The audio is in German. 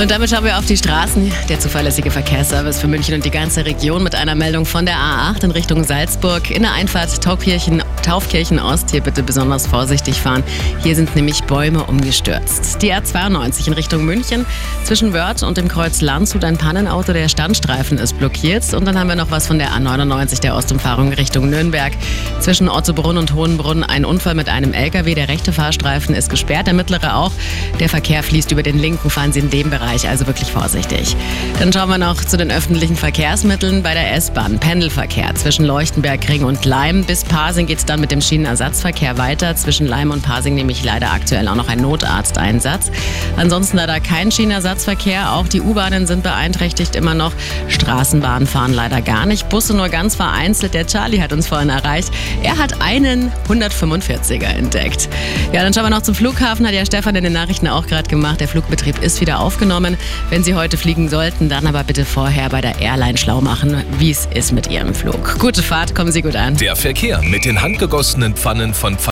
Und damit schauen wir auf die Straßen. Der zuverlässige Verkehrsservice für München und die ganze Region mit einer Meldung von der A8 in Richtung Salzburg. In der Einfahrt Taufkirchen, Taufkirchen Ost hier bitte besonders vorsichtig fahren. Hier sind nämlich Bäume umgestürzt. Die R92 in Richtung München zwischen Wörth und dem Kreuz Landshut ein Pannenauto. Der Standstreifen ist blockiert. Und dann haben wir noch was von der A99 der Ostumfahrung Richtung Nürnberg. Zwischen Ottobrunn und Hohenbrunn ein Unfall mit einem LKW. Der rechte Fahrstreifen ist gesperrt, der mittlere auch. Der Verkehr fließt über den linken. Fahren Sie in dem Bereich Bereich, also wirklich vorsichtig. Dann schauen wir noch zu den öffentlichen Verkehrsmitteln bei der S-Bahn. Pendelverkehr zwischen Leuchtenberg, Ring und Leim. Bis Pasing geht es dann mit dem Schienenersatzverkehr weiter. Zwischen Leim und Pasing nehme ich leider aktuell auch noch ein Notarzteinsatz. Ansonsten leider kein Schienenersatzverkehr. Auch die U-Bahnen sind beeinträchtigt immer noch. Straßenbahnen fahren leider gar nicht. Busse nur ganz vereinzelt. Der Charlie hat uns vorhin erreicht. Er hat einen 145er entdeckt. Ja, dann schauen wir noch zum Flughafen. Hat ja Stefan in den Nachrichten auch gerade gemacht. Der Flugbetrieb ist wieder aufgenommen genommen. Wenn Sie heute fliegen sollten, dann aber bitte vorher bei der Airline schlau machen, wie es ist mit Ihrem Flug. Gute Fahrt, kommen Sie gut an. Der Verkehr mit den handgegossenen Pfannen von